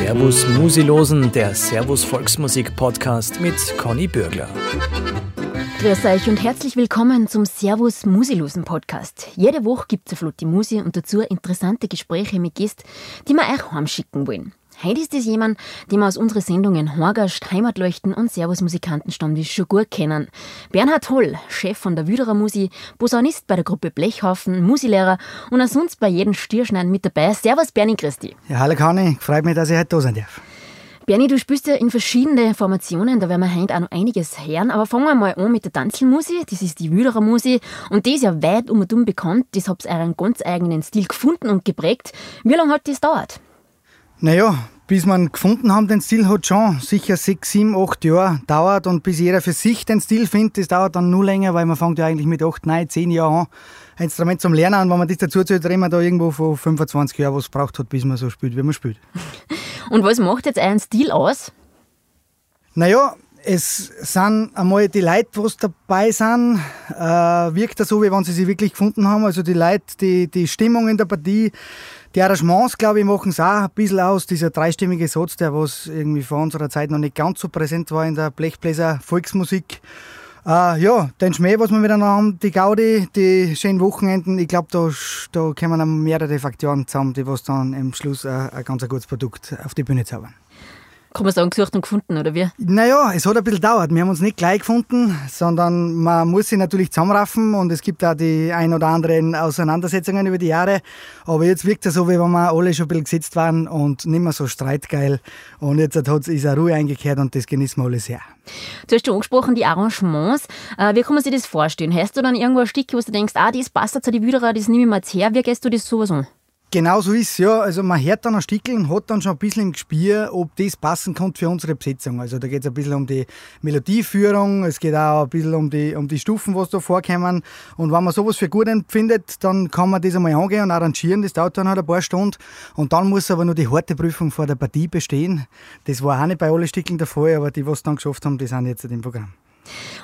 Servus Musilosen, der Servus Volksmusik Podcast mit Conny Bürgler. Grüß euch und herzlich willkommen zum Servus Musilosen Podcast. Jede Woche gibt es eine flotte Musi und dazu interessante Gespräche mit Gästen, die wir euch heimschicken wollen. Heute ist es jemand, den wir aus unseren Sendungen Horgast, Heimatleuchten und Servus Musikantenstammtisch schon gut kennen. Bernhard Holl, Chef von der Wüderer Musi, Posaunist bei der Gruppe Blechhaufen, Musilehrer und auch sonst bei jedem Stierschneiden mit dabei. Servus Bernie Christi. Ja, hallo Conny, freut mich, dass ich heute da sein darf. Bernie, du spielst ja in verschiedene Formationen, da werden wir heute auch noch einiges hören. Aber fangen wir mal an mit der Tanzelmusi. Das ist die Wüderer Musi und die ist ja weit um und um bekannt. Das habt ihr einen ganz eigenen Stil gefunden und geprägt. Wie lange hat das dauert? Naja, bis man gefunden haben, den Stil hat schon sicher sechs, sieben, acht Jahre dauert und bis jeder für sich den Stil findet, das dauert dann nur länger, weil man fängt ja eigentlich mit acht, neun, zehn Jahren an, ein Instrument zum Lernen und wenn man das dazu zählt, reden wir da irgendwo von 25 Jahren, was es braucht hat, bis man so spielt, wie man spielt. Und was macht jetzt euren Stil aus? Naja, es sind einmal die Leute, die dabei sind, äh, wirkt das so, wie wenn sie sich wirklich gefunden haben. Also die Leute, die, die Stimmung in der Partie, die Arrangements, glaube ich, machen es auch ein bisschen aus. Dieser dreistimmige Satz, der was irgendwie vor unserer Zeit noch nicht ganz so präsent war in der Blechbläser Volksmusik. Äh, ja, den Schmäh, was wir miteinander haben, die Gaudi, die schönen Wochenenden, ich glaube, da, da kommen mehrere Faktoren zusammen, die was dann am Schluss ein, ein ganz gutes Produkt auf die Bühne zaubern. Kann man sagen, gesucht und gefunden, oder wie? Naja, es hat ein bisschen gedauert. Wir haben uns nicht gleich gefunden, sondern man muss sich natürlich zusammenraffen und es gibt auch die ein oder anderen Auseinandersetzungen über die Jahre. Aber jetzt wirkt es so, wie wenn wir alle schon ein bisschen gesetzt waren und nicht mehr so streitgeil. Und jetzt hat, ist eine Ruhe eingekehrt und das genießen wir alle sehr. Du hast schon angesprochen, die Arrangements. Äh, wie kann man sich das vorstellen? Hast du dann irgendwo ein Stück, wo du denkst, ah, das passt zu die Wüderer, das nehme ich mir jetzt her. Wie gehst du das sowas an? Genau so ist ja. Also man hört dann ein Stückel und hat dann schon ein bisschen im Gespür, ob das passen kann für unsere Besetzung. Also da geht es ein bisschen um die Melodieführung, es geht auch ein bisschen um die, um die Stufen, was da vorkommen. Und wenn man sowas für gut empfindet, dann kann man das einmal angehen und arrangieren. Das dauert dann halt ein paar Stunden. Und dann muss aber nur die harte Prüfung vor der Partie bestehen. Das war auch nicht bei allen Stückeln der Fall, aber die, was dann geschafft haben, die sind jetzt im Programm.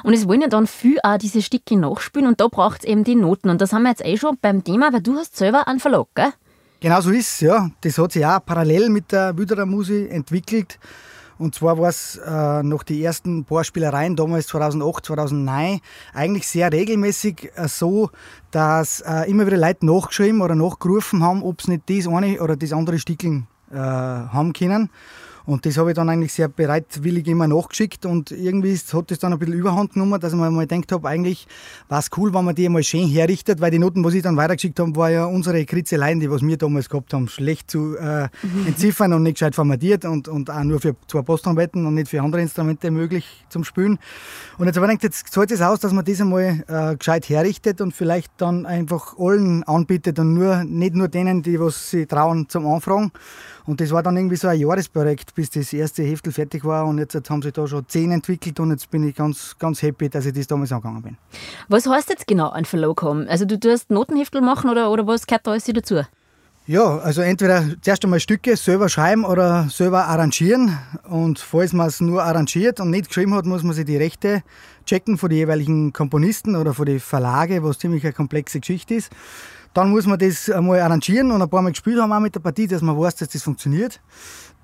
Und es wollen ja dann viel auch diese Stücke nachspielen und da braucht es eben die Noten. Und das haben wir jetzt eh schon beim Thema, weil du hast selber einen Verlag, gell? Genau so ist es, ja. Das hat sich auch parallel mit der Wüderer Musi entwickelt. Und zwar war es äh, nach die ersten paar Spielereien, damals 2008, 2009, eigentlich sehr regelmäßig äh, so, dass äh, immer wieder Leute nachgeschrieben oder nachgerufen haben, ob sie nicht das eine oder das andere Stickeln äh, haben können. Und das habe ich dann eigentlich sehr bereitwillig immer nachgeschickt und irgendwie hat das dann ein bisschen Überhand genommen, dass ich mir mal gedacht habe, eigentlich war es cool, wenn man die einmal schön herrichtet, weil die Noten, was ich dann weitergeschickt habe, war ja unsere Kritzeleien, die was wir damals gehabt haben, schlecht zu äh, mhm. entziffern und nicht gescheit formatiert und, und auch nur für zwei Posttrompeten und nicht für andere Instrumente möglich zum Spielen. Und jetzt habe ich gedacht, jetzt zahlt es aus, dass man das einmal äh, gescheit herrichtet und vielleicht dann einfach allen anbietet und nur, nicht nur denen, die was sie trauen zum Anfragen. Und das war dann irgendwie so ein Jahresprojekt, bis das erste Heftel fertig war. Und jetzt, jetzt haben sie da schon zehn entwickelt und jetzt bin ich ganz, ganz happy, dass ich das damals angegangen bin. Was heißt jetzt genau ein Verlag haben? Also du tust Notenheftel machen oder, oder was gehört da alles dazu? Ja, also entweder zuerst einmal Stücke selber schreiben oder selber arrangieren. Und falls man es nur arrangiert und nicht geschrieben hat, muss man sich die Rechte checken von den jeweiligen Komponisten oder von den Verlage, was ziemlich eine komplexe Geschichte ist. Dann muss man das einmal arrangieren und ein paar Mal gespielt haben auch mit der Partie, dass man weiß, dass das funktioniert.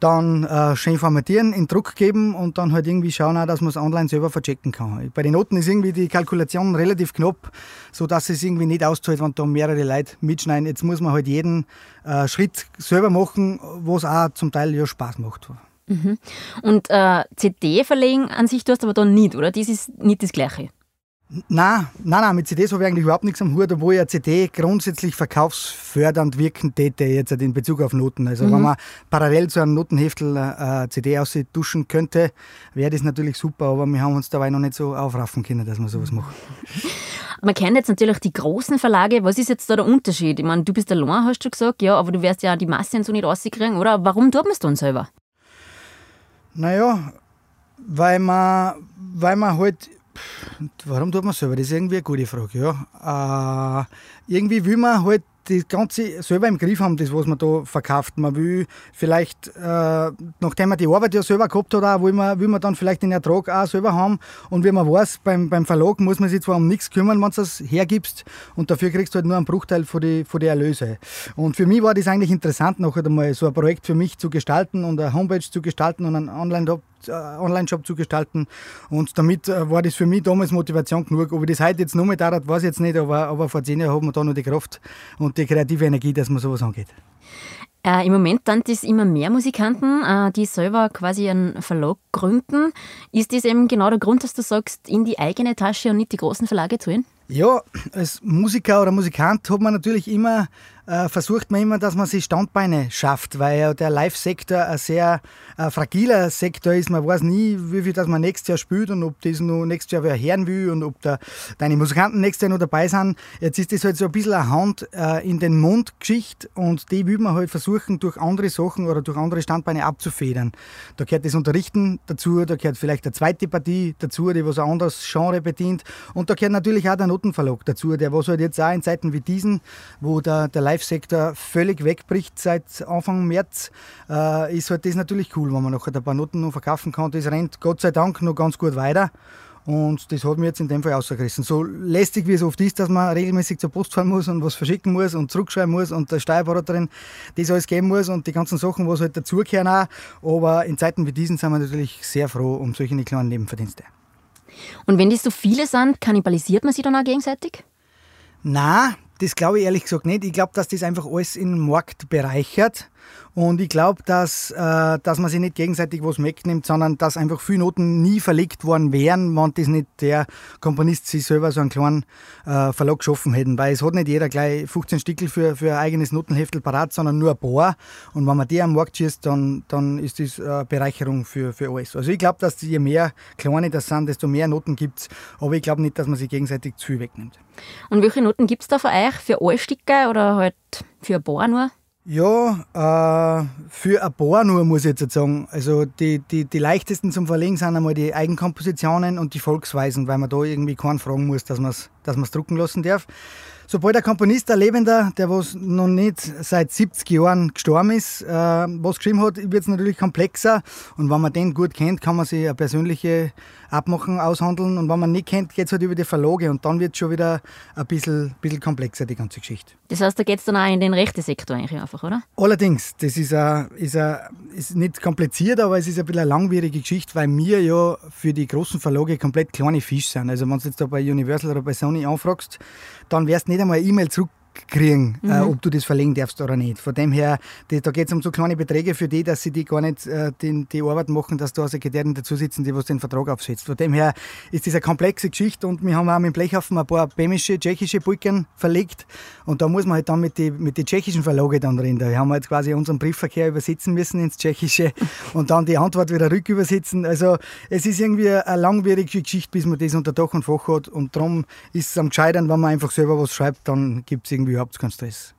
Dann äh, schön formatieren, in Druck geben und dann halt irgendwie schauen, auch, dass man es online selber verchecken kann. Bei den Noten ist irgendwie die Kalkulation relativ knapp, sodass es irgendwie nicht auszahlt, wenn da mehrere Leute mitschneiden. Jetzt muss man halt jeden äh, Schritt selber machen, was auch zum Teil ja Spaß macht. Mhm. Und äh, CD verlegen an sich tust du aber dann nicht, oder? Das ist nicht das Gleiche. Nein, nein, nein, mit CDs habe ich eigentlich überhaupt nichts am Hut, obwohl ja CD grundsätzlich verkaufsfördernd wirken täte, jetzt in Bezug auf Noten. Also, mhm. wenn man parallel zu einem Notenheftel äh, CD ausduschen könnte, wäre das natürlich super, aber wir haben uns dabei noch nicht so aufraffen können, dass wir sowas machen. Man kennt jetzt natürlich die großen Verlage. Was ist jetzt da der Unterschied? Ich meine, du bist allein, hast du gesagt, ja, aber du wirst ja die Massen so nicht rauskriegen, oder? Warum tut man es dann selber? Naja, weil man, weil man halt Warum tut man selber? Das ist irgendwie eine gute Frage. Ja. Äh, irgendwie will man halt das Ganze selber im Griff haben, das, was man da verkauft. Man will vielleicht, äh, nachdem man die Arbeit ja selber gehabt hat, auch, will, man, will man dann vielleicht den Ertrag auch selber haben. Und wie man weiß, beim, beim Verlag muss man sich zwar um nichts kümmern, wenn du es hergibst. Und dafür kriegst du halt nur einen Bruchteil von den von die Erlöse. Und für mich war das eigentlich interessant, nachher einmal so ein Projekt für mich zu gestalten und eine Homepage zu gestalten und einen Online-Shop Online-Shop zu gestalten. Und damit äh, war das für mich damals Motivation genug. Ob ich das heute jetzt noch mit dauert, weiß ich jetzt nicht, aber, aber vor zehn Jahren hat man da noch die Kraft und die kreative Energie, dass man sowas angeht. Äh, Im Moment sind es immer mehr Musikanten, äh, die selber quasi einen Verlag gründen. Ist das eben genau der Grund, dass du sagst, in die eigene Tasche und nicht die großen Verlage zahlen? Ja, als Musiker oder Musikant hat man natürlich immer äh, versucht man immer, dass man sich Standbeine schafft, weil ja der Live-Sektor ein sehr äh, fragiler Sektor ist. Man weiß nie, wie viel das man nächstes Jahr spielt und ob das noch nächstes Jahr wer hören will und ob da deine Musikanten nächstes Jahr noch dabei sind. Jetzt ist das halt so ein bisschen eine Hand äh, in den Mund Geschichte und die will man halt versuchen, durch andere Sachen oder durch andere Standbeine abzufedern. Da gehört das Unterrichten dazu, da gehört vielleicht eine zweite Partie dazu, die was ein anderes Genre bedient und da gehört natürlich auch der Notenverlag dazu, der was halt jetzt auch in Zeiten wie diesen, wo der, der Live-Sektor völlig wegbricht seit Anfang März, äh, ist halt das natürlich cool, wenn man nachher ein paar Noten noch verkaufen kann. Das rennt Gott sei Dank noch ganz gut weiter. Und das hat mir jetzt in dem Fall ausgerissen. So lästig wie es oft ist, dass man regelmäßig zur Post fahren muss und was verschicken muss und zurückschreiben muss und der Steuerberaterin das alles geben muss und die ganzen Sachen, was halt dazugehören auch. Aber in Zeiten wie diesen sind wir natürlich sehr froh um solche kleinen Nebenverdienste. Und wenn das so viele sind, kannibalisiert man sich dann auch gegenseitig? Na, das glaube ich ehrlich gesagt nicht. Ich glaube, dass das einfach alles in den Markt bereichert. Und ich glaube, dass, äh, dass man sich nicht gegenseitig was wegnimmt, sondern dass einfach viele Noten nie verlegt worden wären, wenn das nicht der Komponist sich selber so einen kleinen äh, Verlag geschaffen hätten. Weil es hat nicht jeder gleich 15 Stickel für, für ein eigenes Notenheftel parat, sondern nur ein paar. Und wenn man die am Markt schießt, dann, dann ist das eine Bereicherung für, für alles. Also ich glaube, dass je mehr kleine das sind, desto mehr Noten gibt es. Aber ich glaube nicht, dass man sich gegenseitig zu viel wegnimmt. Und welche Noten gibt es da für euch? Für alle Stücke oder halt für ein paar nur? Ja, äh, für ein paar nur, muss ich jetzt sagen. Also die, die, die leichtesten zum Verlegen sind einmal die Eigenkompositionen und die Volksweisen, weil man da irgendwie keinen fragen muss, dass man es dass drucken lassen darf. Sobald ein Komponist, ein Lebender, der was noch nicht seit 70 Jahren gestorben ist, äh, was geschrieben hat, wird es natürlich komplexer. Und wenn man den gut kennt, kann man sich eine persönliche Abmachen aushandeln. Und wenn man nicht kennt, geht es halt über die Verlage. Und dann wird es schon wieder ein bisschen, bisschen komplexer, die ganze Geschichte. Das heißt, da geht es dann auch in den rechten Sektor eigentlich einfach, oder? Allerdings, das ist, a, ist, a, ist nicht kompliziert, aber es ist ein bisschen eine langwierige Geschichte, weil wir ja für die großen Verlage komplett kleine Fische sind. Also wenn du jetzt da bei Universal oder bei Sony anfragst, dann wirst du nicht einmal eine E-Mail zurück kriegen, äh, mhm. äh, ob du das verlegen darfst oder nicht. Von dem her, die, da geht es um so kleine Beträge für die, dass sie die gar nicht äh, die, die Arbeit machen, dass da Sekretärin dazu sitzen, die was den Vertrag aufsetzt. Von dem her ist das eine komplexe Geschichte und wir haben auch mit Blechhaufen ein paar bämische, tschechische Brücken verlegt und da muss man halt dann mit den mit die tschechischen Verlage dann drin. Da haben wir jetzt quasi unseren Briefverkehr übersetzen müssen ins Tschechische und dann die Antwort wieder rückübersetzen. Also es ist irgendwie eine langwierige Geschichte, bis man das unter Dach und Fach hat und darum ist es am gescheitern, wenn man einfach selber was schreibt, dann gibt es irgendwie überhaupt keinen Stress.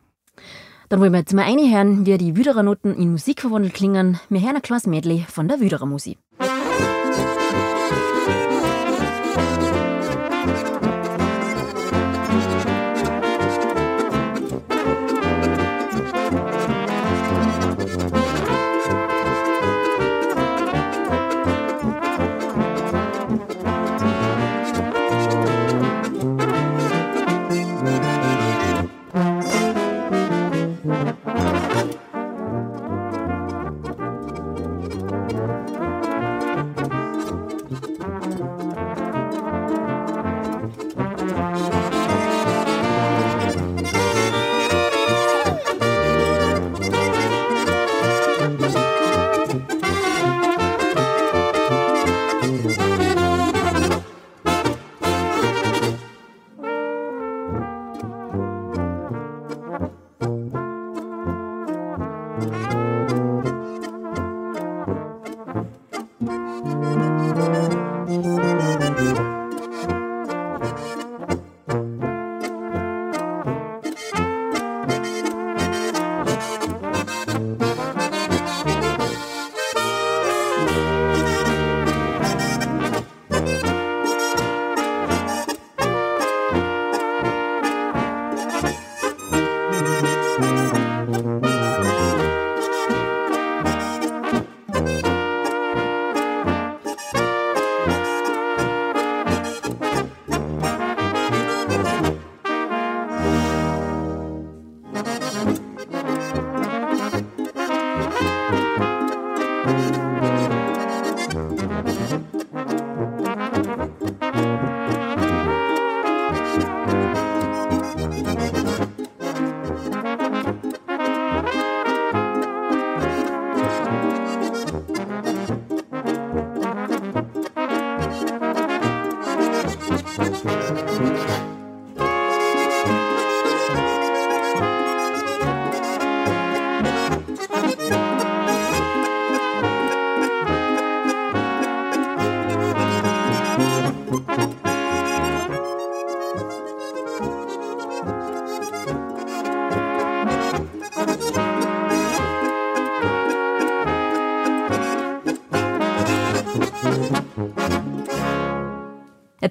Dann wollen wir jetzt mal reinhören, wie die Wüderer Noten in Musik verwandelt klingen. Wir hören ein kleines Medley von der Wüderer Musik.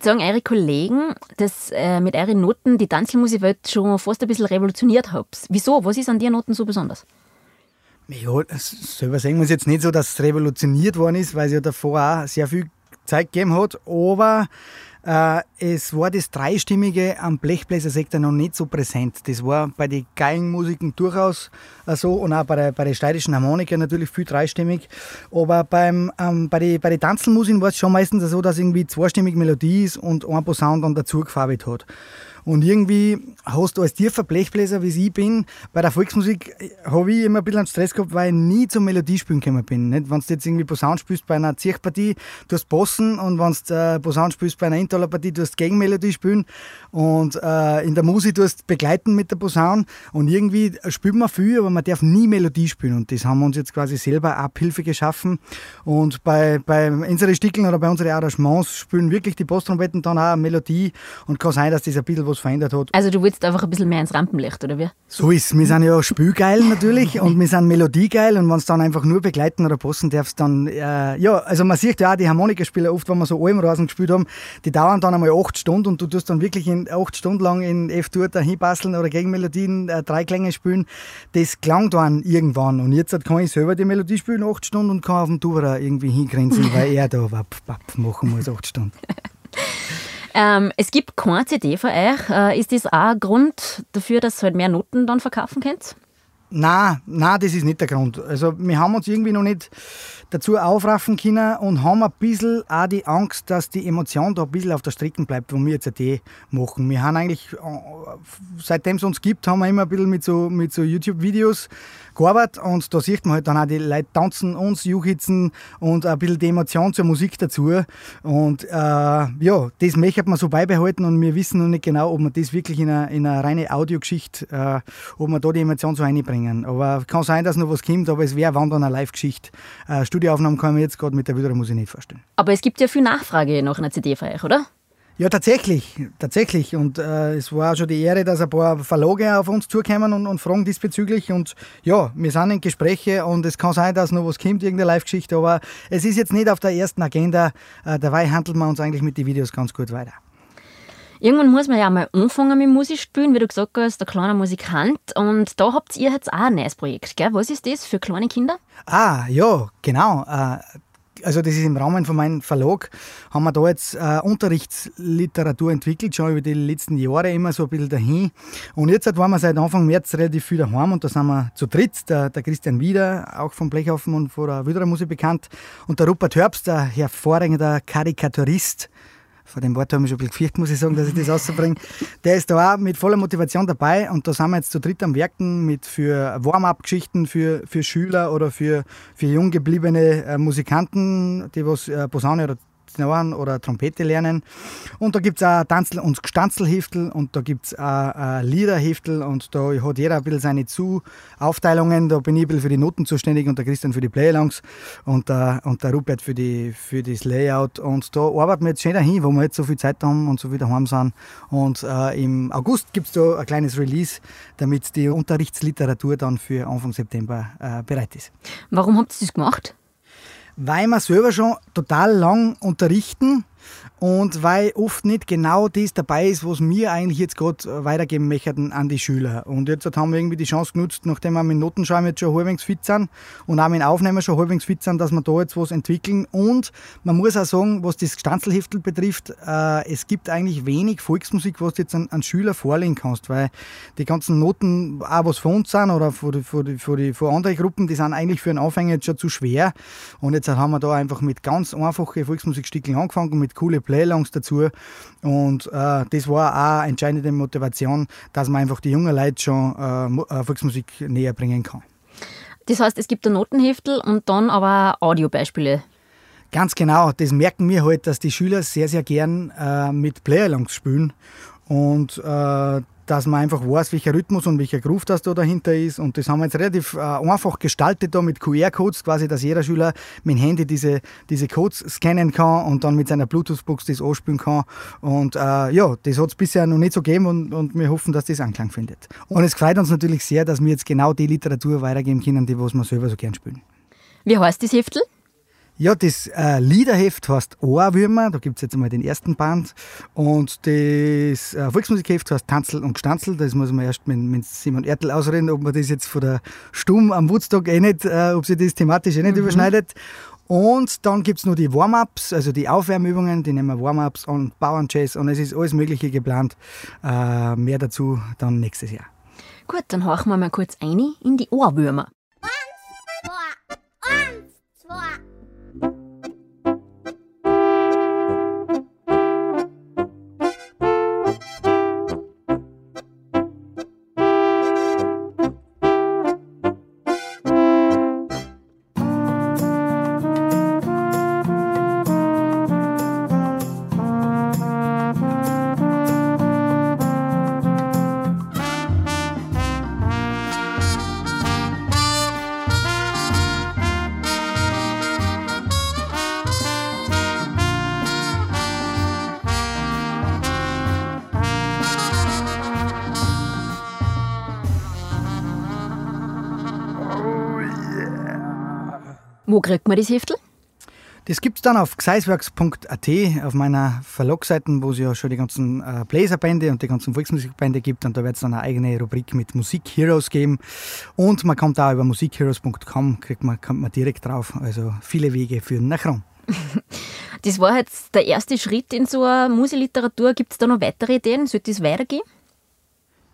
Jetzt sagen eure Kollegen, dass äh, mit euren Noten die Tanzelmusikwelt schon fast ein bisschen revolutioniert habt. Wieso? Was ist an den Noten so besonders? Ja, selber sagen wir es jetzt nicht so, dass es revolutioniert worden ist, weil es ja davor auch sehr viel Zeit gegeben hat, aber es war das Dreistimmige am Blechbläsersektor noch nicht so präsent. Das war bei den Geigenmusiken durchaus äh, so und auch bei der, bei der steirischen Harmonika natürlich viel dreistimmig. Aber beim, ähm, bei den bei die Tanzelmusiken war es schon meistens so, dass irgendwie zweistimmig Melodie ist und ein Posaun dann dazu gefarbelt hat. Und irgendwie hast du als tiefer Blechbläser, wie ich bin, bei der Volksmusik habe ich immer ein bisschen Stress gehabt, weil ich nie zum Melodiespielen gekommen bin. Nicht? Wenn du jetzt irgendwie Posaun spielst bei einer Zirchpartie, du hast Bossen und wenn du äh, Posaun spielst bei einer Intervalpartie, du hast Gegenmelodie spielen und äh, in der Musik du hast begleiten mit der Posaun und irgendwie spielt man viel, aber man darf nie Melodie spielen und das haben wir uns jetzt quasi selber Abhilfe geschaffen und bei, bei unseren Stickeln oder bei unseren Arrangements spielen wirklich die Posttrompeten dann auch Melodie und kann sein, dass das ein bisschen was verändert hat. Also du willst einfach ein bisschen mehr ins Rampenlicht, oder wie? So ist Wir sind ja spielgeil natürlich und wir sind melodiegeil und wenn es dann einfach nur begleiten oder passen darfst, dann, äh, ja, also man sieht ja auch die Harmonikaspieler oft, wenn wir so Almrasen gespielt haben, die dauern dann einmal acht Stunden und du tust dann wirklich in acht Stunden lang in F-Dur dahin basteln oder Gegenmelodien äh, drei Klänge spielen. Das klang dann irgendwann und jetzt kann ich selber die Melodie spielen acht Stunden und kann auf dem Tuberer irgendwie hingrenzen, weil er da wapp, wapp machen muss acht Stunden. Ähm, es gibt keine CD von euch. Äh, ist das auch ein Grund dafür, dass ihr halt mehr Noten dann verkaufen könnt? Nein, nein, das ist nicht der Grund. Also wir haben uns irgendwie noch nicht dazu aufraffen können und haben ein bisschen auch die Angst, dass die Emotion da ein bisschen auf der Strecke bleibt, wo wir jetzt eine machen. Wir haben eigentlich, äh, seitdem es uns gibt, haben wir immer ein bisschen mit so, mit so YouTube-Videos gearbeitet und da sieht man halt dann auch die Leute tanzen, uns juchizen und ein bisschen die Emotion zur Musik dazu. Und äh, ja, das möchte man so beibehalten und wir wissen noch nicht genau, ob wir das wirklich in eine, in eine reine Audiogeschichte, äh, ob wir da die Emotion so reinbringen. Aber kann sein, dass noch was kommt, aber es wäre wann dann eine Live-Geschichte. Äh, Studioaufnahmen kann ich mir jetzt gerade mit der Wüderer muss ich nicht vorstellen. Aber es gibt ja viel Nachfrage nach einer CD für euch, oder? Ja, tatsächlich, tatsächlich. Und äh, es war auch schon die Ehre, dass ein paar Verlage auf uns zukommen und, und fragen diesbezüglich. Und ja, wir sind in Gespräche und es kann sein, dass noch was kommt, irgendeine Live-Geschichte, aber es ist jetzt nicht auf der ersten Agenda. Äh, dabei handelt man uns eigentlich mit den Videos ganz gut weiter. Irgendwann muss man ja mal anfangen mit Musik spielen, wie du gesagt hast, der kleine Musikant. Und da habt ihr jetzt auch ein neues Projekt, gell? Was ist das für kleine Kinder? Ah, ja, genau. Äh, also das ist im Rahmen von meinem Verlag, haben wir da jetzt äh, Unterrichtsliteratur entwickelt, schon über die letzten Jahre immer so ein bisschen dahin. Und jetzt waren wir seit Anfang März relativ viel daheim und da sind wir zu dritt, der, der Christian Wieder, auch vom Blechhofen und von der Wüderer Musik bekannt, und der Rupert Herbst, der hervorragender Karikaturist, vor dem Wort habe ich schon ein bisschen gefürchtet, muss ich sagen, dass ich das rauszubringe. Der ist da auch mit voller Motivation dabei und da sind wir jetzt zu dritt am Werken mit für Warm-up-Geschichten für, für Schüler oder für, für jung gebliebene äh, Musikanten, die was äh, Posaune oder Tenoren oder Trompete lernen. Und da gibt es auch Tanzel- und Stanzelheftel und da gibt es auch äh, Liederheftel und da hat jeder ein bisschen seine Zu-Aufteilungen. Da bin ich ein bisschen für die Noten zuständig und der Christian für die Playalongs und, äh, und der Rupert für, die, für das Layout. Und da arbeiten wir jetzt schön dahin, wo wir jetzt so viel Zeit haben und so viel daheim sind. Und äh, im August gibt es da ein kleines Release, damit die Unterrichtsliteratur dann für Anfang September äh, bereit ist. Warum habt ihr das gemacht? Weil wir selber schon total lang unterrichten und weil oft nicht genau das dabei ist, was wir eigentlich jetzt gerade weitergeben möchten an die Schüler. Und jetzt haben wir irgendwie die Chance genutzt, nachdem wir mit Notenschreiben jetzt schon halbwegs fit sind und auch mit Aufnehmen schon halbwegs fit sind, dass wir da jetzt was entwickeln. Und man muss auch sagen, was das Stanzelheftel betrifft, äh, es gibt eigentlich wenig Volksmusik, was du jetzt an, an Schüler vorlegen kannst, weil die ganzen Noten, auch was von uns sind oder von, von, von, von anderen Gruppen, die sind eigentlich für einen Anfänger jetzt schon zu schwer. Und jetzt haben wir da einfach mit ganz einfachen Volksmusikstückchen angefangen, mit coole Playlongs dazu. Und äh, das war auch eine entscheidende Motivation, dass man einfach die jungen Leute schon äh, äh, Volksmusik näher bringen kann. Das heißt, es gibt ein Notenheftel und dann aber Audiobeispiele. Ganz genau, das merken wir halt, dass die Schüler sehr, sehr gern äh, mit Playalongs spielen. Und äh, dass man einfach weiß, welcher Rhythmus und welcher Groove das da dahinter ist. Und das haben wir jetzt relativ äh, einfach gestaltet da mit QR-Codes, quasi, dass jeder Schüler mit dem Handy diese, diese Codes scannen kann und dann mit seiner Bluetooth-Box das anspielen kann. Und äh, ja, das hat es bisher noch nicht so gegeben und, und wir hoffen, dass das Anklang findet. Und es freut uns natürlich sehr, dass wir jetzt genau die Literatur weitergeben können, die was wir selber so gern spielen. Wie heißt das Heftel? Ja, das äh, Liederheft heißt Ohrwürmer, da gibt es jetzt einmal den ersten Band. Und das äh, Volksmusikheft heißt Tanzel und Gstanzel, das muss man erst mit, mit Simon Ertel ausreden, ob man das jetzt von der Stumm am Woodstock eh nicht, äh, ob sich das thematisch eh nicht mhm. überschneidet. Und dann gibt es noch die Warm-Ups, also die Aufwärmübungen, die nennen wir Warm-Ups und Bauernjazz und es ist alles Mögliche geplant. Äh, mehr dazu dann nächstes Jahr. Gut, dann horchen wir mal kurz ein in die Ohrwürmer. Wo kriegt man das Heftel? Das gibt es dann auf gseiswerks.at, auf meiner Verlagseite, wo es ja schon die ganzen äh, Bläserbände und die ganzen Volksmusikbände gibt. Und da wird es dann eine eigene Rubrik mit Musik Heroes geben. Und man kommt auch über musikheroes.com, kriegt man, kommt man direkt drauf. Also viele Wege führen nach Rom. Das war jetzt der erste Schritt in so einer Musikliteratur. Gibt es da noch weitere Ideen? Sollte es weitergehen?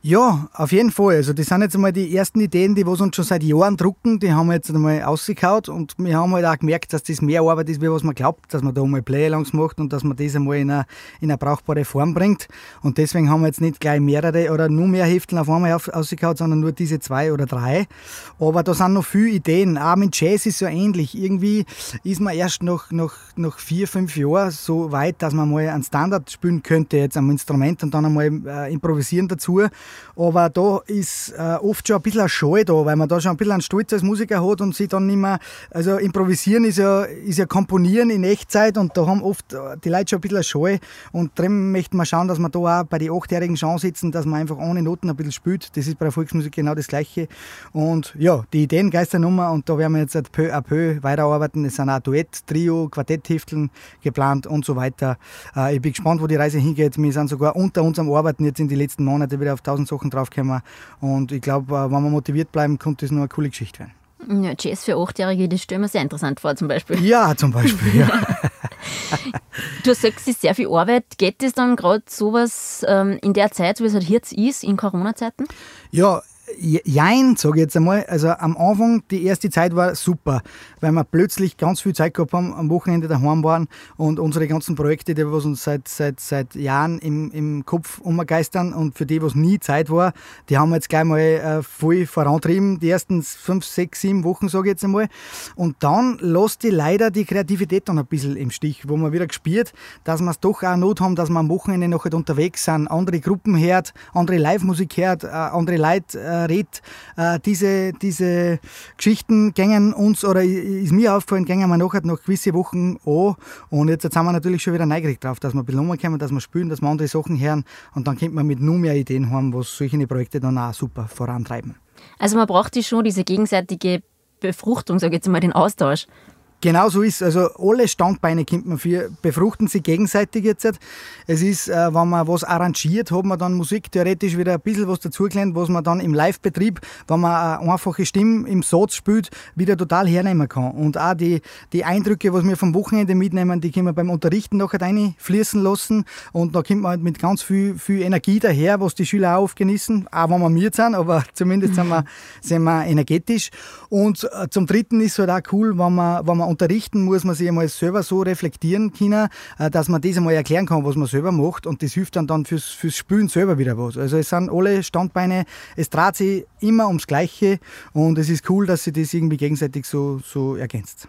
Ja, auf jeden Fall. Also das sind jetzt einmal die ersten Ideen, die was uns schon seit Jahren drucken, die haben wir jetzt einmal ausgekaut und wir haben halt auch gemerkt, dass das mehr Arbeit ist, wie was man glaubt, dass man da einmal Playalongs macht und dass man das einmal in eine, in eine brauchbare Form bringt. Und deswegen haben wir jetzt nicht gleich mehrere oder nur mehr Hefteln auf einmal ausgekaut, sondern nur diese zwei oder drei. Aber da sind noch viele Ideen. Auch mit Jazz ist so ähnlich. Irgendwie ist man erst nach, nach, nach vier, fünf Jahren so weit, dass man mal einen Standard spielen könnte jetzt am Instrument und dann einmal äh, improvisieren dazu. Aber da ist äh, oft schon ein bisschen ein Scheu da, weil man da schon ein bisschen einen Stolz als Musiker hat und sich dann nicht mehr, also improvisieren ist ja, ist ja komponieren in Echtzeit und da haben oft äh, die Leute schon ein bisschen Scheu und darum möchten wir schauen, dass wir da auch bei den achtjährigen Chance sitzen, dass man einfach ohne Noten ein bisschen spielt. Das ist bei der Volksmusik genau das Gleiche. Und ja, die Ideengeisternummer und da werden wir jetzt peu à peu weiterarbeiten. Es sind auch Duett, Trio, Quartetthifteln geplant und so weiter. Äh, ich bin gespannt, wo die Reise hingeht. Wir sind sogar unter unserem Arbeiten jetzt in den letzten Monaten wieder auf 1000 Sachen draufgekommen. Und ich glaube, äh, wenn wir motiviert bleiben, könnte das nur eine coole Geschichte werden. Ja, Jazz für Achtjährige, das stellen wir sehr interessant vor, zum Beispiel. Ja, zum Beispiel, ja. du sagst, es ist sehr viel Arbeit. Geht das dann gerade sowas ähm, in der Zeit, wie es halt jetzt ist, in Corona-Zeiten? Ja, Jein, sage ich jetzt einmal. Also am Anfang, die erste Zeit war super, weil wir plötzlich ganz viel Zeit gehabt haben, am Wochenende daheim waren und unsere ganzen Projekte, die was uns seit, seit, seit Jahren im, im Kopf umgeistern und für die, was nie Zeit war, die haben wir jetzt gleich mal äh, voll vorantrieben, die ersten fünf, sechs, sieben Wochen, sage ich jetzt einmal. Und dann lässt die leider die Kreativität dann ein bisschen im Stich, wo man wieder gespürt, dass wir es doch auch Not haben, dass wir am Wochenende noch halt unterwegs sind, andere Gruppen hört, andere Live-Musik hört, äh, andere Leute äh, redet. Äh, diese, diese Geschichten gängen uns, oder ist mir aufgefallen, gängen wir nachher noch gewisse Wochen an. Und jetzt, jetzt haben wir natürlich schon wieder neugierig drauf, dass wir ein bisschen umkommen, dass wir spielen, dass wir andere Sachen hören. Und dann kommt man mit nur mehr Ideen haben, was solche Projekte dann auch super vorantreiben. Also man braucht schon diese gegenseitige Befruchtung, sage ich jetzt mal, den Austausch. Genau so ist Also alle Standbeine kommt man für, befruchten sich gegenseitig jetzt. Es ist, äh, wenn man was arrangiert, hat man dann Musik theoretisch wieder ein bisschen was dazugelernt, was man dann im Live-Betrieb, wenn man eine einfache Stimme im Satz spielt, wieder total hernehmen kann. Und auch die, die Eindrücke, was wir vom Wochenende mitnehmen, die können wir beim Unterrichten nachher fließen lassen. Und da kommt man halt mit ganz viel, viel Energie daher, was die Schüler auch oft genießen, auch wenn wir müde sind, aber zumindest sind, wir, sind wir energetisch. Und äh, zum Dritten ist es halt auch cool, wenn man, wenn man unterrichten, muss man sich einmal selber so reflektieren können, äh, dass man das einmal erklären kann, was man selber macht und das hilft dann, dann fürs, fürs Spülen selber wieder was. Also es sind alle Standbeine, es dreht sich immer ums Gleiche und es ist cool, dass sich das irgendwie gegenseitig so, so ergänzt.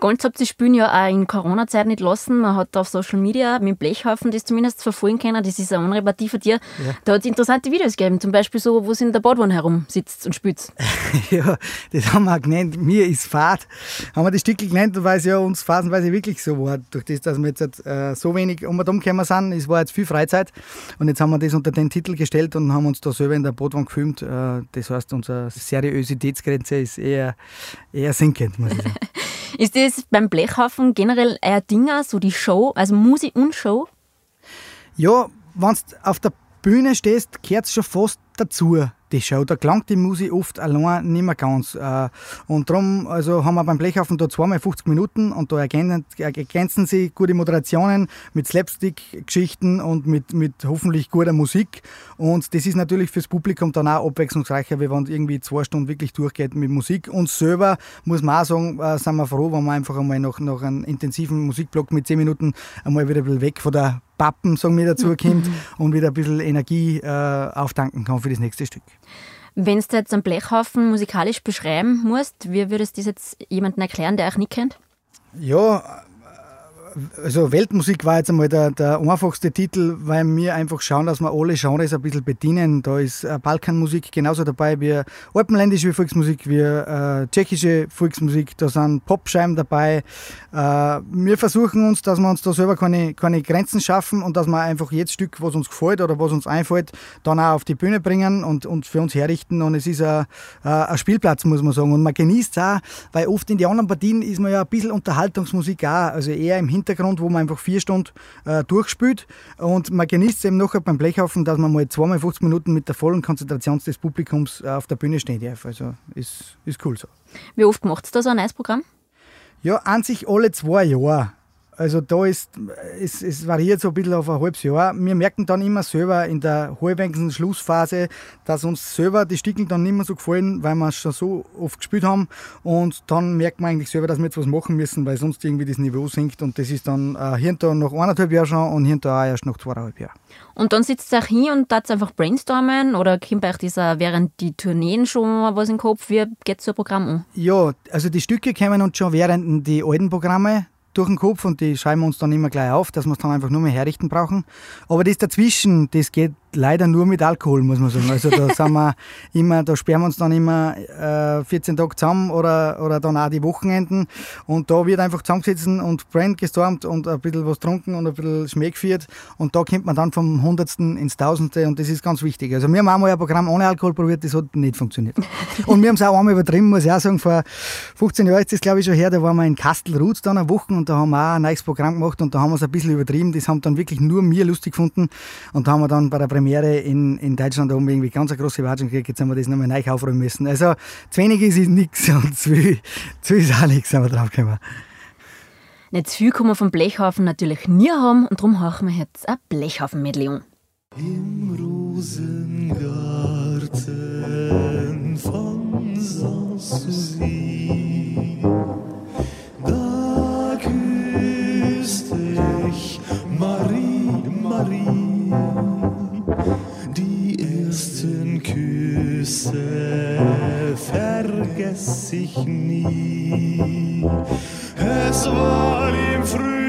Ganz habt ihr Spielen ja auch in Corona-Zeit nicht lassen. Man hat auf Social Media mit dem Blechhaufen das zumindest verfolgen können. Das ist eine andere Partie von dir. Ja. Da hat es interessante Videos gegeben. Zum Beispiel so, wo sie in der Badwanne herumsitzt und spielt. ja, das haben wir auch genannt. Mir ist Fahrt. Haben wir das Stück genannt, weil es ja uns phasenweise wirklich so war. Durch das, dass wir jetzt äh, so wenig um und um gekommen sind. Es war jetzt viel Freizeit. Und jetzt haben wir das unter den Titel gestellt und haben uns da selber in der Badwanne gefilmt. Äh, das heißt, unsere Seriositätsgrenze ist eher, eher sinkend, muss ich sagen. ist das beim Blechhaufen generell ein Ding, so die Show, also Musik und Show? Ja, wenn du auf der Bühne stehst, gehört es schon fast dazu die Show. Da klangt die Musik oft allein nicht mehr ganz. Äh, und darum also haben wir beim Blechhaufen da zweimal 50 Minuten und da ergänzen, ergänzen sie gute Moderationen mit Slapstick-Geschichten und mit, mit hoffentlich guter Musik. Und das ist natürlich fürs Publikum dann auch abwechslungsreicher, wie wenn es irgendwie zwei Stunden wirklich durchgeht mit Musik. Und selber muss man auch sagen, äh, sind wir froh, wenn wir einfach einmal nach, nach einem intensiven Musikblock mit 10 Minuten einmal wieder ein bisschen weg von der Pappen, sagen wir dazu, kommt und wieder ein bisschen Energie äh, auftanken kann das nächste Stück. Wenn du jetzt einen Blechhaufen musikalisch beschreiben musst, wie würdest du das jetzt jemandem erklären, der euch nicht kennt? Ja, also Weltmusik war jetzt einmal der, der einfachste Titel, weil wir einfach schauen, dass wir alle Genres ein bisschen bedienen. Da ist äh, Balkanmusik genauso dabei wie alpenländische Volksmusik, wie äh, tschechische Volksmusik, da sind Popscheiben dabei. Äh, wir versuchen uns, dass wir uns da selber keine, keine Grenzen schaffen und dass wir einfach jedes Stück, was uns gefällt oder was uns einfällt, dann auch auf die Bühne bringen und, und für uns herrichten. Und es ist ein, äh, Spielplatz, muss man sagen. Und man genießt es auch, weil oft in den anderen Partien ist man ja ein bisschen Unterhaltungsmusik auch, also eher im Hintergrund Hintergrund, wo man einfach vier Stunden äh, durchspielt. Und man genießt es eben nachher beim Blechhaufen, dass man mal zweimal 50 Minuten mit der vollen Konzentration des Publikums äh, auf der Bühne stehen darf. Also ist, ist cool so. Wie oft macht es da so ein neues Programm? Ja, an sich alle zwei Jahre. Also da ist, es, es variiert so ein bisschen auf ein halbes Jahr. Wir merken dann immer selber in der halbwegs Schlussphase, dass uns selber die Stickel dann nicht mehr so gefallen, weil wir es schon so oft gespielt haben. Und dann merkt man eigentlich selber, dass wir jetzt was machen müssen, weil sonst irgendwie das Niveau sinkt. Und das ist dann äh, hier und da nach eineinhalb Jahren schon und hier und da auch erst nach zweieinhalb Jahren. Und dann sitzt ihr auch hin und tat einfach brainstormen oder kommt euch dieser während die Tourneen schon was im Kopf? Wie geht so ein Programm an? Ja, also die Stücke kommen uns schon während die alten Programme durch den Kopf und die schreiben uns dann immer gleich auf, dass wir es dann einfach nur mehr herrichten brauchen. Aber das dazwischen, das geht leider nur mit Alkohol, muss man sagen. Also da sind wir immer, da sperren wir uns dann immer äh, 14 Tage zusammen oder, oder dann auch die Wochenenden. Und da wird einfach zusammengesessen und Brand gestormt und ein bisschen was getrunken und ein bisschen Schmäh geführt. Und da kommt man dann vom Hundertsten ins Tausendste und das ist ganz wichtig. Also wir haben einmal ein Programm ohne Alkohol probiert, das hat nicht funktioniert. Und wir haben es auch einmal übertrieben, muss ich auch sagen. Vor 15 Jahren ist das, glaube ich, schon her, da waren wir in Kastelruth dann eine Woche und da haben wir auch ein neues Programm gemacht und da haben wir es ein bisschen übertrieben. Das haben dann wirklich nur mir lustig gefunden und da haben wir dann bei der Premiere in, in Deutschland haben wir irgendwie ganz eine große Watschen gekriegt, jetzt haben wir das nochmal neu aufräumen müssen. Also zu wenig ist nichts und zu viel, zu viel ist auch nichts, haben wir drauf gekommen. Nicht zu viel kann man vom Blechhaufen natürlich nie haben und darum haben wir jetzt ein Blechhaufen-Medley an. Im Rosengarten von Sanssouci Da küsste ich Marie, Marie Küsse vergess ich nie. Es war im Frühling,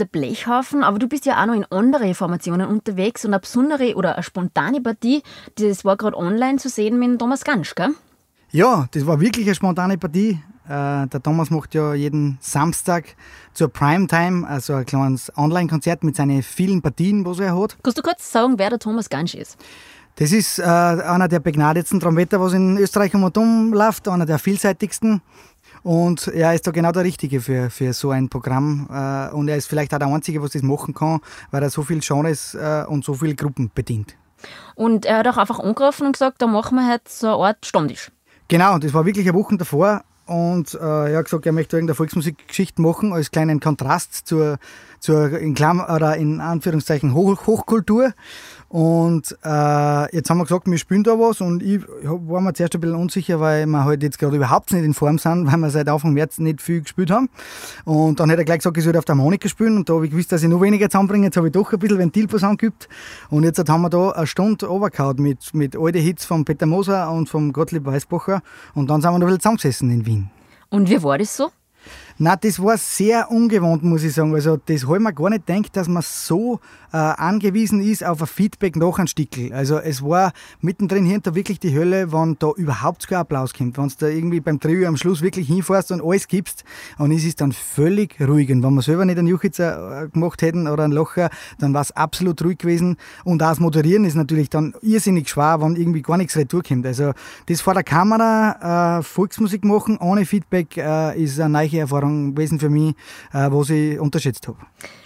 der Blechhaufen, aber du bist ja auch noch in andere Formationen unterwegs und eine besondere oder eine spontane Partie, das war gerade online zu sehen mit Thomas Gansch, gell? Ja, das war wirklich eine spontane Partie. Äh, der Thomas macht ja jeden Samstag zur Primetime, also ein kleines Online-Konzert mit seinen vielen Partien, was er hat. Kannst du kurz sagen, wer der Thomas Gansch ist? Das ist äh, einer der begnadetsten Trompeter, was in Österreich um und um läuft, einer der vielseitigsten. Und er ist da genau der Richtige für, für so ein Programm. Äh, und er ist vielleicht auch der Einzige, was das machen kann, weil er so viele Genres äh, und so viele Gruppen bedient. Und er hat auch einfach angerufen und gesagt, da machen wir heute so eine Art Stammtisch. Genau, das war wirklich eine Woche davor. Und äh, er hat gesagt, er möchte irgendeine Volksmusikgeschichte machen als kleinen Kontrast zur, zur in, Klam oder in Anführungszeichen Hoch Hochkultur. Und äh, jetzt haben wir gesagt, wir spielen da was und ich war mir zuerst ein bisschen unsicher, weil wir halt jetzt gerade überhaupt nicht in Form sind, weil wir seit Anfang März nicht viel gespielt haben. Und dann hat er gleich gesagt, ich sollte auf der Harmonika spielen und da habe ich gewusst, dass ich noch weniger zusammenbringe. Jetzt habe ich doch ein bisschen Ventilpass angeübt und jetzt haben wir da eine Stunde runtergehauen mit, mit alten Hits von Peter Moser und von Gottlieb Weißbacher und dann sind wir noch ein bisschen zusammengesessen in Wien. Und wie war das so? Na, das war sehr ungewohnt, muss ich sagen. Also, das habe ich mir gar nicht gedacht, dass man so äh, angewiesen ist auf ein Feedback nach einem Stickel. Also, es war mittendrin hinter wirklich die Hölle, wenn da überhaupt kein Applaus kommt. Wenn du da irgendwie beim Trio am Schluss wirklich hinfährst und alles gibst und es ist dann völlig ruhig. Und wenn wir selber nicht einen Juchitzer äh, gemacht hätten oder einen Locher, dann war es absolut ruhig gewesen. Und auch das Moderieren ist natürlich dann irrsinnig schwer, wenn irgendwie gar nichts retour kommt. Also, das vor der Kamera, äh, Volksmusik machen ohne Feedback, äh, ist eine neue Erfahrung gewesen für mich, äh, was ich unterschätzt habe.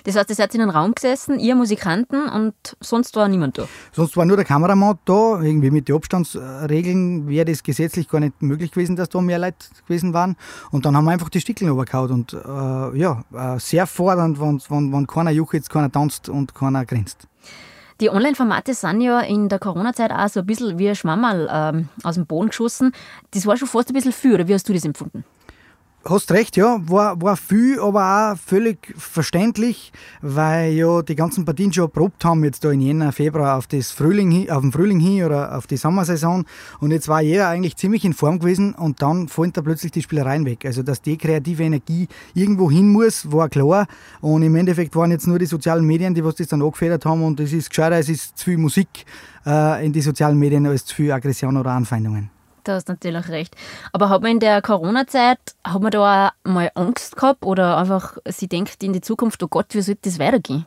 Das heißt, ihr seid in einem Raum gesessen, ihr Musikanten und sonst war niemand da? Sonst war nur der Kameramann da. Irgendwie mit den Abstandsregeln wäre das gesetzlich gar nicht möglich gewesen, dass da mehr Leute gewesen waren. Und dann haben wir einfach die Stickeln übergehauen. Und äh, ja, äh, sehr fordernd, wenn, wenn, wenn keiner juchzt, keiner tanzt und keiner grinst. Die Online-Formate sind ja in der Corona-Zeit auch so ein bisschen wie ein Schwammerl ähm, aus dem Boden geschossen. Das war schon fast ein bisschen oder wie hast du das empfunden? Hast recht, ja, war, war viel, aber auch völlig verständlich, weil ja die ganzen Partien schon erprobt haben, jetzt da in Jänner, Februar auf, das Frühling auf den Frühling hin oder auf die Sommersaison. Und jetzt war jeder eigentlich ziemlich in Form gewesen und dann fallen da plötzlich die Spielereien weg. Also, dass die kreative Energie irgendwo hin muss, war klar. Und im Endeffekt waren jetzt nur die sozialen Medien, die was das dann angefedert haben und es ist gescheiter, es ist zu viel Musik äh, in die sozialen Medien als zu viel Aggression oder Anfeindungen. Da hast du natürlich recht. Aber hat man in der Corona-Zeit, hat man da mal Angst gehabt oder einfach, sie denkt in die Zukunft, oh Gott, wie soll das weitergehen?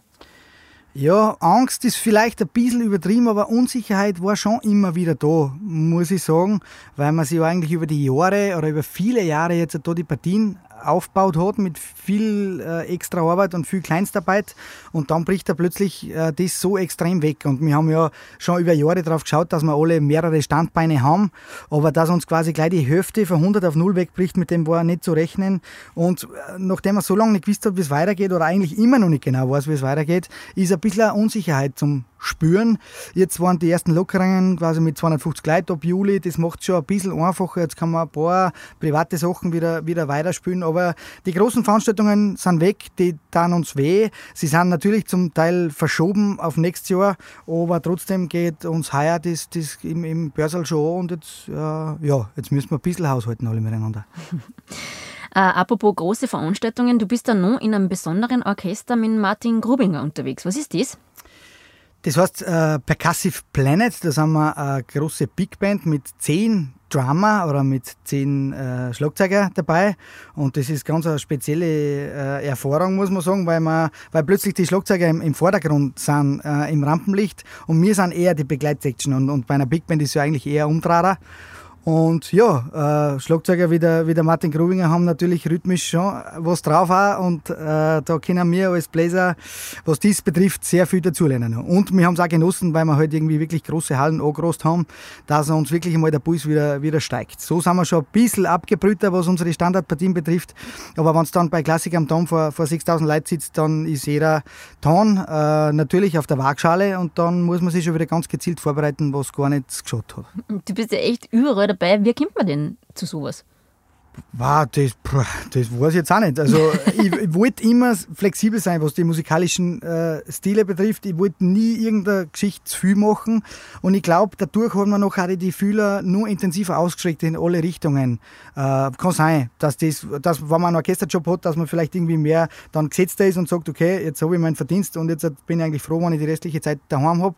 Ja, Angst ist vielleicht ein bisschen übertrieben, aber Unsicherheit war schon immer wieder da, muss ich sagen, weil man sich eigentlich über die Jahre oder über viele Jahre jetzt da die Partien aufgebaut hat mit viel äh, extra Arbeit und viel Kleinstarbeit und dann bricht er plötzlich äh, das so extrem weg und wir haben ja schon über Jahre darauf geschaut, dass wir alle mehrere Standbeine haben, aber dass uns quasi gleich die Hälfte von 100 auf 0 wegbricht, mit dem war nicht zu rechnen und äh, nachdem man so lange nicht gewusst hat, wie es weitergeht oder eigentlich immer noch nicht genau weiß, wie es weitergeht, ist ein bisschen eine Unsicherheit zum spüren. Jetzt waren die ersten Lockerungen quasi mit 250 Leuten ab Juli. Das macht es schon ein bisschen einfacher. Jetzt kann man ein paar private Sachen wieder, wieder weiterspielen. Aber die großen Veranstaltungen sind weg, die tun uns weh. Sie sind natürlich zum Teil verschoben auf nächstes Jahr, aber trotzdem geht uns heuer das, das im, im Börsal schon und jetzt, äh, ja, jetzt müssen wir ein bisschen haushalten alle miteinander. Äh, apropos große Veranstaltungen, du bist da noch in einem besonderen Orchester mit Martin Grubinger unterwegs. Was ist das? Das heißt äh, Percussive Planet, da sind wir eine große Big Band mit zehn Drummer oder mit zehn äh, Schlagzeuger dabei. Und das ist ganz eine spezielle äh, Erfahrung, muss man sagen, weil, man, weil plötzlich die Schlagzeuger im, im Vordergrund sind, äh, im Rampenlicht und wir sind eher die Begleitsection. Und, und bei einer Big Band ist es ja eigentlich eher Umtrader. Und ja, äh, Schlagzeuger wie der, wie der Martin Grubinger haben natürlich rhythmisch schon was drauf auch und äh, da können wir als Bläser, was dies betrifft, sehr viel dazulernen. Und wir haben es auch genossen, weil wir halt irgendwie wirklich große Hallen angerost haben, dass uns wirklich einmal der Puls wieder, wieder steigt. So sind wir schon ein bisschen abgebrühter, was unsere Standardpartien betrifft. Aber wenn es dann bei Klassik am Tom vor, vor 6000 Leuten sitzt, dann ist jeder Ton äh, natürlich auf der Waagschale und dann muss man sich schon wieder ganz gezielt vorbereiten, was gar nicht geschaut hat. Du bist ja echt überall dabei. Wie kommt man denn zu sowas? Wow, das, das weiß ich jetzt auch nicht. Also ich, ich wollte immer flexibel sein, was die musikalischen äh, Stile betrifft. Ich wollte nie irgendeine Geschichte zu viel machen. Und ich glaube, dadurch haben wir noch die Fühler nur intensiver ausgeschickt in alle Richtungen. Äh, kann sein, dass das, dass, wenn man einen Orchesterjob hat, dass man vielleicht irgendwie mehr dann gesetzter ist und sagt, okay, jetzt habe ich meinen Verdienst und jetzt bin ich eigentlich froh, wenn ich die restliche Zeit daheim habe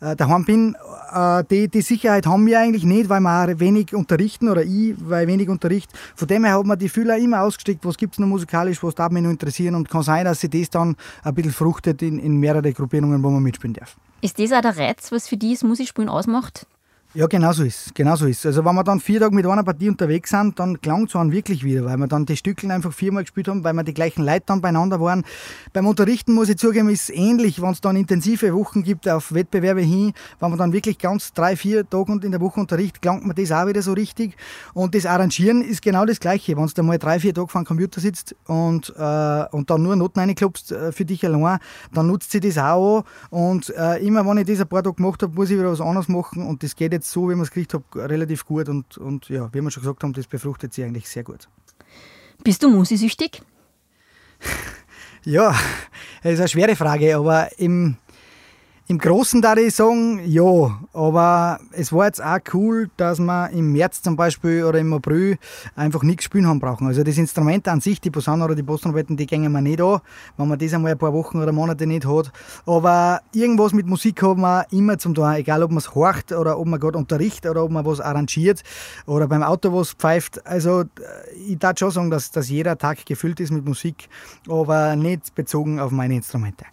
äh, daheim bin. Äh, die, die Sicherheit haben wir eigentlich nicht, weil wir wenig unterrichten oder ich, weil wenig unterricht. Von dem her hat man die Fühler immer ausgesteckt, was gibt es noch musikalisch, was darf mich noch interessieren und kann sein, dass sich das dann ein bisschen fruchtet in, in mehrere Gruppierungen, wo man mitspielen darf. Ist das auch der Reiz, was für die das Musikspielen ausmacht? Ja, genau so ist genau so ist Also wenn wir dann vier Tage mit einer Partie unterwegs sind, dann klang es an wirklich wieder, weil wir dann die Stückeln einfach viermal gespielt haben, weil wir die gleichen Leute dann beieinander waren. Beim Unterrichten muss ich zugeben, ist ähnlich, wenn es dann intensive Wochen gibt auf Wettbewerbe hin, wenn man dann wirklich ganz drei, vier Tage in der Woche unterrichtet, klangt man das auch wieder so richtig. Und das Arrangieren ist genau das Gleiche. Wenn du mal drei, vier Tage vor dem Computer sitzt und, äh, und dann nur Noten reinklopfst äh, für dich allein, dann nutzt sie das auch an. Und äh, immer wenn ich das ein paar Tage gemacht habe, muss ich wieder was anderes machen und das geht jetzt so, wie man es gekriegt hat, relativ gut und, und ja, wie wir schon gesagt haben, das befruchtet sie eigentlich sehr gut. Bist du musisüchtig? ja, das ist eine schwere Frage, aber im, im Großen da ich sagen, ja, aber es war jetzt auch cool, dass wir im März zum Beispiel oder im April einfach nichts spielen haben brauchen. Also das Instrument an sich, die Posaune oder die Bostonarbeiten, die gehen wir nicht an, wenn man das einmal ein paar Wochen oder Monate nicht hat. Aber irgendwas mit Musik haben wir immer zum tun, egal ob man es horcht oder ob man gerade unterrichtet oder ob man was arrangiert oder beim Auto was pfeift. Also ich darf schon sagen, dass, dass jeder Tag gefüllt ist mit Musik, aber nicht bezogen auf meine Instrumente.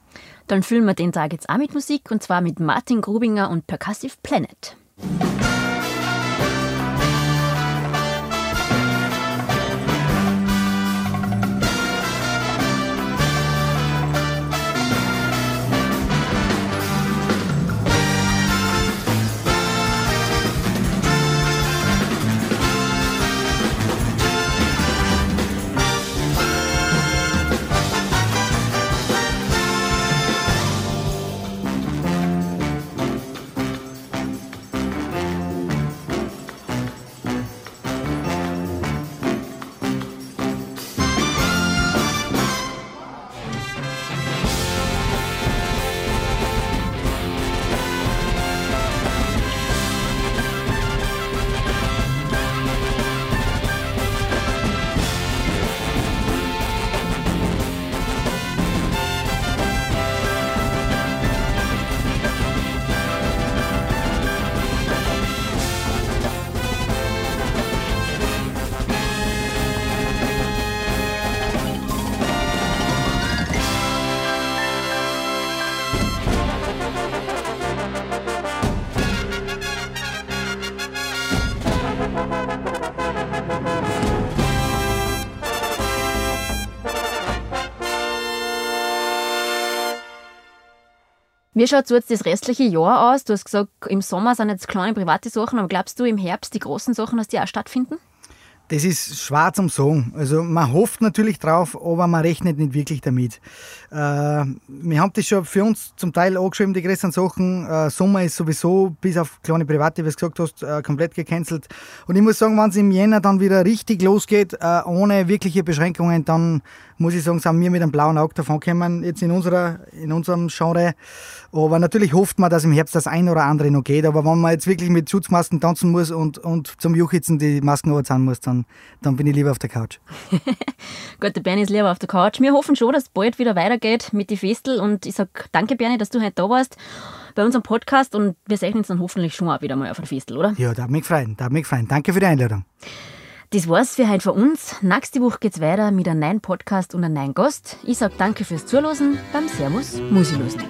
Dann füllen wir den Tag jetzt auch mit Musik und zwar mit Martin Grubinger und Percussive Planet. Wie schaut so jetzt das restliche Jahr aus? Du hast gesagt, im Sommer sind jetzt kleine private Sachen, aber glaubst du im Herbst die großen Sachen, dass die auch stattfinden? Das ist schwer zum Sagen. Also man hofft natürlich drauf, aber man rechnet nicht wirklich damit. Äh, wir haben das schon für uns zum Teil angeschrieben, die größeren Sachen. Äh, Sommer ist sowieso bis auf kleine Private, wie du gesagt hast, äh, komplett gecancelt. Und ich muss sagen, wenn es im Jänner dann wieder richtig losgeht, äh, ohne wirkliche Beschränkungen, dann muss ich sagen, sind wir mit einem blauen Auge davon gekommen, jetzt in, unserer, in unserem Genre. Aber natürlich hofft man, dass im Herbst das ein oder andere noch geht. Aber wenn man jetzt wirklich mit Schutzmasken tanzen muss und, und zum Juchitzen die Masken anziehen muss, dann, dann bin ich lieber auf der Couch. Gut, der Bernie ist lieber auf der Couch. Wir hoffen schon, dass es bald wieder weitergeht mit den Festel. Und ich sage danke, Bernie, dass du heute da warst bei unserem Podcast. Und wir sehen uns dann hoffentlich schon auch wieder mal auf der Festel, oder? Ja, da hat mich gefreut. Da hat mich gefreut. Danke für die Einladung. Das war's für heute von uns. Nächste Woche geht's weiter mit einem neuen Podcast und einem neuen Gast. Ich sage danke fürs Zuhören beim Servus Musilosen.